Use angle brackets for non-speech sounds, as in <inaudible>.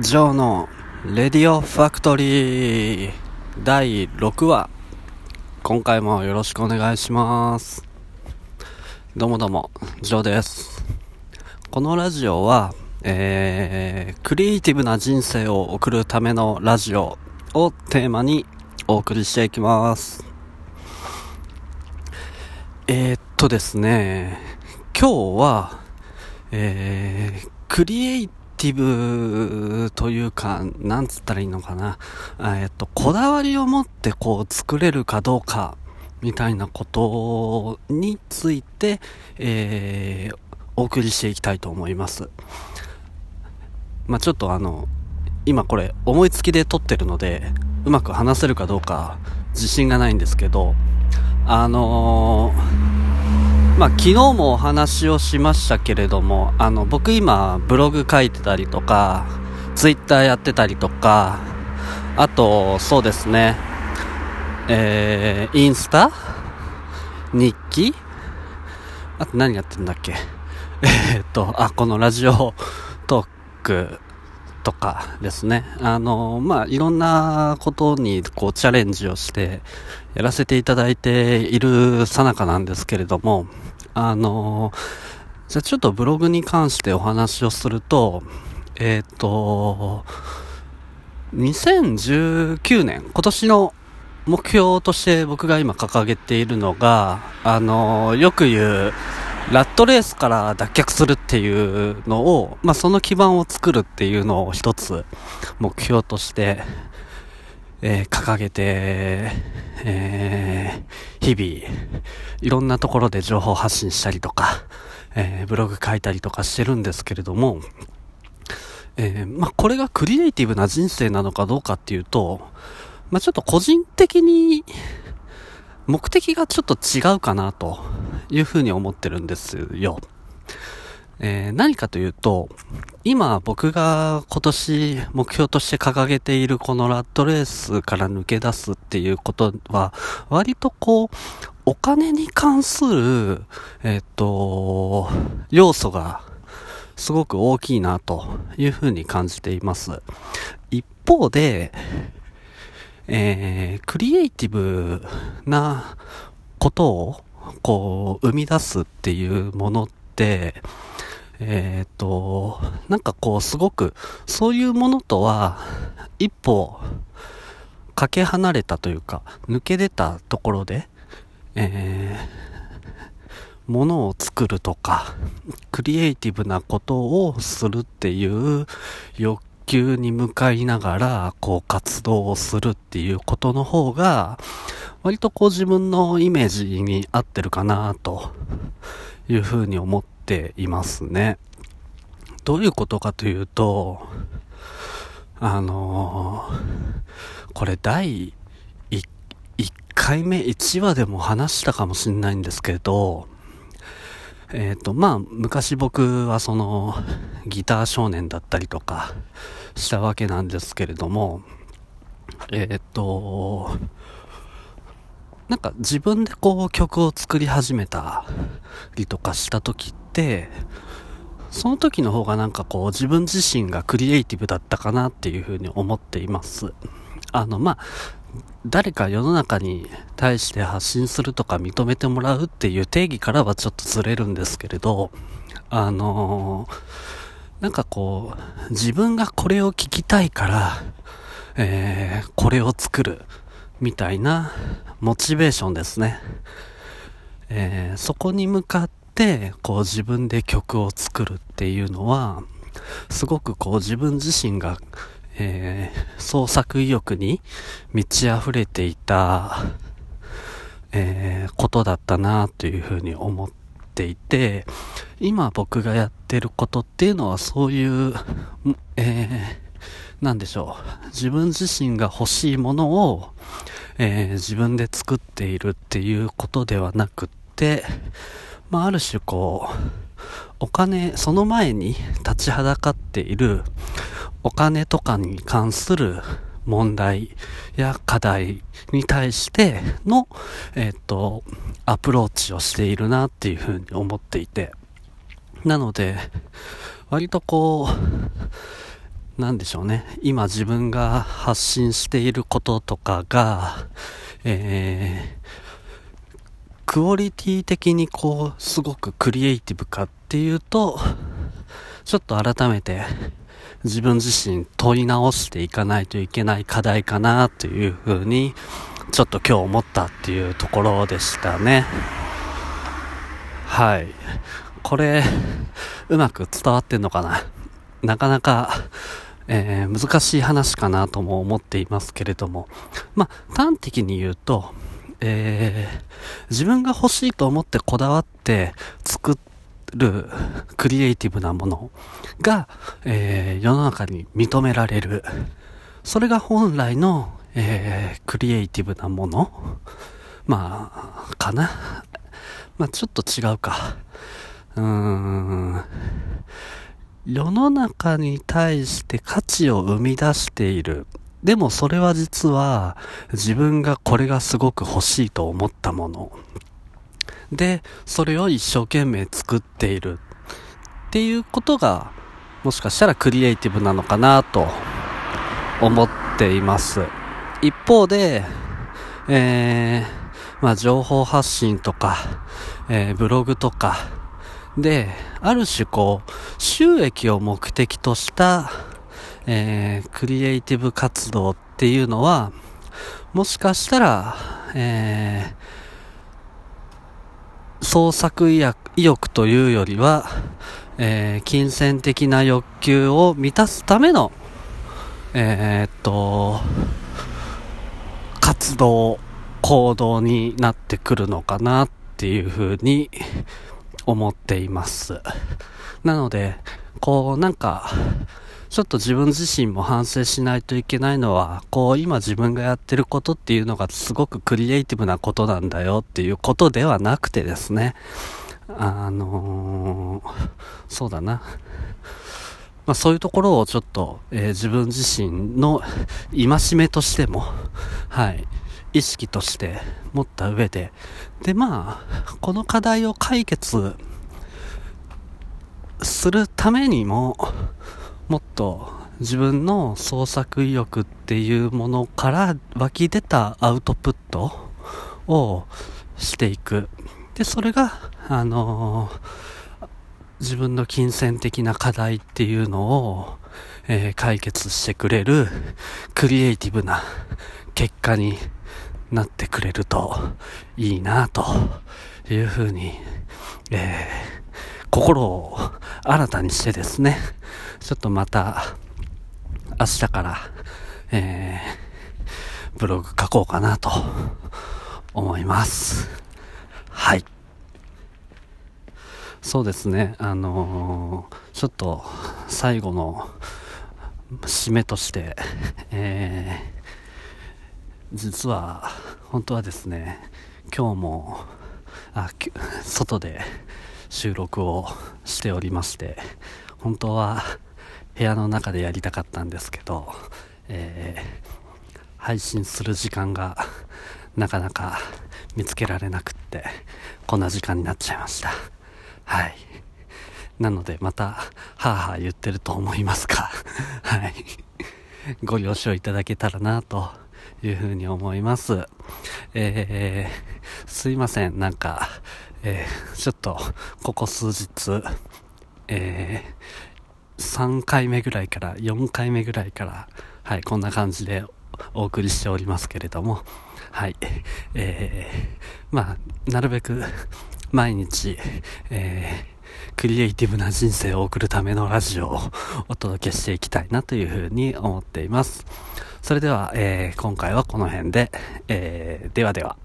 ジョーのレディオファクトリー第6話今回もよろしくお願いします。どうもどうもジョーです。このラジオはえー、クリエイティブな人生を送るためのラジオをテーマにお送りしていきます。えー、っとですね今日はえー、クリエイティブティブというか、なんつったらいいのかな。えっと、こだわりを持ってこう作れるかどうか、みたいなことについて、えー、お送りしていきたいと思います。まあ、ちょっとあの、今これ思いつきで撮ってるので、うまく話せるかどうか自信がないんですけど、あのーまあ、昨日もお話をしましたけれども、あの、僕今、ブログ書いてたりとか、ツイッターやってたりとか、あと、そうですね、えー、インスタ？日記？あと何やってんだっけ？<laughs> えー、っと、あ、このラジオトークとかですね。あの、まあ、いろんなことにこうチャレンジをしてやらせていただいているさなかなんですけれども、あの、じゃあちょっとブログに関してお話をすると、えっ、ー、と、2019年、今年の目標として僕が今掲げているのが、あの、よく言う、ラットレースから脱却するっていうのを、まあ、その基盤を作るっていうのを一つ目標として、えー、掲げて、えー、日々、いろんなところで情報発信したりとか、えー、ブログ書いたりとかしてるんですけれども、えまあ、これがクリエイティブな人生なのかどうかっていうと、まあ、ちょっと個人的に、目的がちょっと違うかなというふうに思ってるんですよ。えー、何かというと、今僕が今年目標として掲げているこのラットレースから抜け出すっていうことは、割とこう、お金に関する、えっ、と、要素がすごく大きいなというふうに感じています。一方で、えー、クリエイティブなことをこう生み出すっていうものって、えっ、と、なんかこうすごくそういうものとは一歩かけ離れたというか抜け出たところで、えー、ものを作るとかクリエイティブなことをするっていう欲求に向かいながら、こう活動をするっていうことの方が、割とこう自分のイメージに合ってるかなというふうに思ってていますね。どういうことかというと、あのー、これ第1回目1話でも話したかもしれないんですけど、えっ、ー、と、まあ、昔僕はその、ギター少年だったりとかしたわけなんですけれども、えっ、ー、と、なんか自分でこう曲を作り始めたりとかした時って、その時の方がなんかこう自分自身がクリエイティブだったかなっていうふうに思っています。あの、まあ、誰か世の中に対して発信するとか認めてもらうっていう定義からはちょっとずれるんですけれど、あのー、なんかこう、自分がこれを聞きたいから、えー、これを作る、みたいなモチベーションですね。えー、そこに向かって、こう自分で曲を作るっていうのは、すごくこう自分自身がえー、創作意欲に満ち溢れていた、えー、ことだったなというふうに思っていて、今僕がやってることっていうのはそういう、え、なんでしょう。自分自身が欲しいものを、えー、自分で作っているっていうことではなくって、まあ、ある種こう、お金、その前に立ちはだかっているお金とかに関する問題や課題に対しての、えっ、と、アプローチをしているなっていうふうに思っていて。なので、割とこう、なんでしょうね。今自分が発信していることとかが、えー、クオリティ的にこう、すごくクリエイティブかっていうと、ちょっと改めて自分自身問い直していかないといけない課題かなというふうに、ちょっと今日思ったっていうところでしたね。はい。これ、うまく伝わってんのかななかなか、えー、難しい話かなとも思っていますけれども、まあ、端的に言うと、えー、自分が欲しいと思ってこだわって作るクリエイティブなものが、えー、世の中に認められる。それが本来の、えー、クリエイティブなものまあ、かな。まあ、ちょっと違うか。うーん。世の中に対して価値を生み出している。でもそれは実は自分がこれがすごく欲しいと思ったもの。で、それを一生懸命作っているっていうことがもしかしたらクリエイティブなのかなと思っています。一方で、えー、まあ情報発信とか、えー、ブログとか、で、ある種こう、収益を目的とした、えー、クリエイティブ活動っていうのは、もしかしたら、えー、創作意欲というよりは、えー、金銭的な欲求を満たすための、えー、っと、活動、行動になってくるのかなっていうふうに思っています。なので、こうなんか、ちょっと自分自身も反省しないといけないのは、こう今自分がやってることっていうのがすごくクリエイティブなことなんだよっていうことではなくてですね、あのー、そうだな。まあそういうところをちょっと、えー、自分自身の戒めとしても、はい、意識として持った上で、で、まあ、この課題を解決するためにも、もっと自分の創作意欲っていうものから湧き出たアウトプットをしていく。で、それが、あのー、自分の金銭的な課題っていうのを、えー、解決してくれるクリエイティブな結果になってくれるといいなというふうに、えー、心を新たにしてですね、ちょっとまた明日から、えー、ブログ書こうかなと思います。はい。そうですね、あのー、ちょっと最後の締めとして、えー実は本当はですね今日もあ外で収録をしておりまして本当は部屋の中でやりたかったんですけど、えー、配信する時間がなかなか見つけられなくってこんな時間になっちゃいました。はい。なのでまたはあはあ言ってると思いますがはい。ご了承いただけたらなというふうに思います。えー、すいません、なんか、えー、ちょっと、ここ数日、えー、3回目ぐらいから、4回目ぐらいから、はい、こんな感じでお送りしておりますけれども、はい、えー、まあ、なるべく、毎日、え、クリエイティブな人生を送るためのラジオを <laughs> お届けしていきたいなというふうに思っています。それでは、えー、今回はこの辺で、えー、ではでは。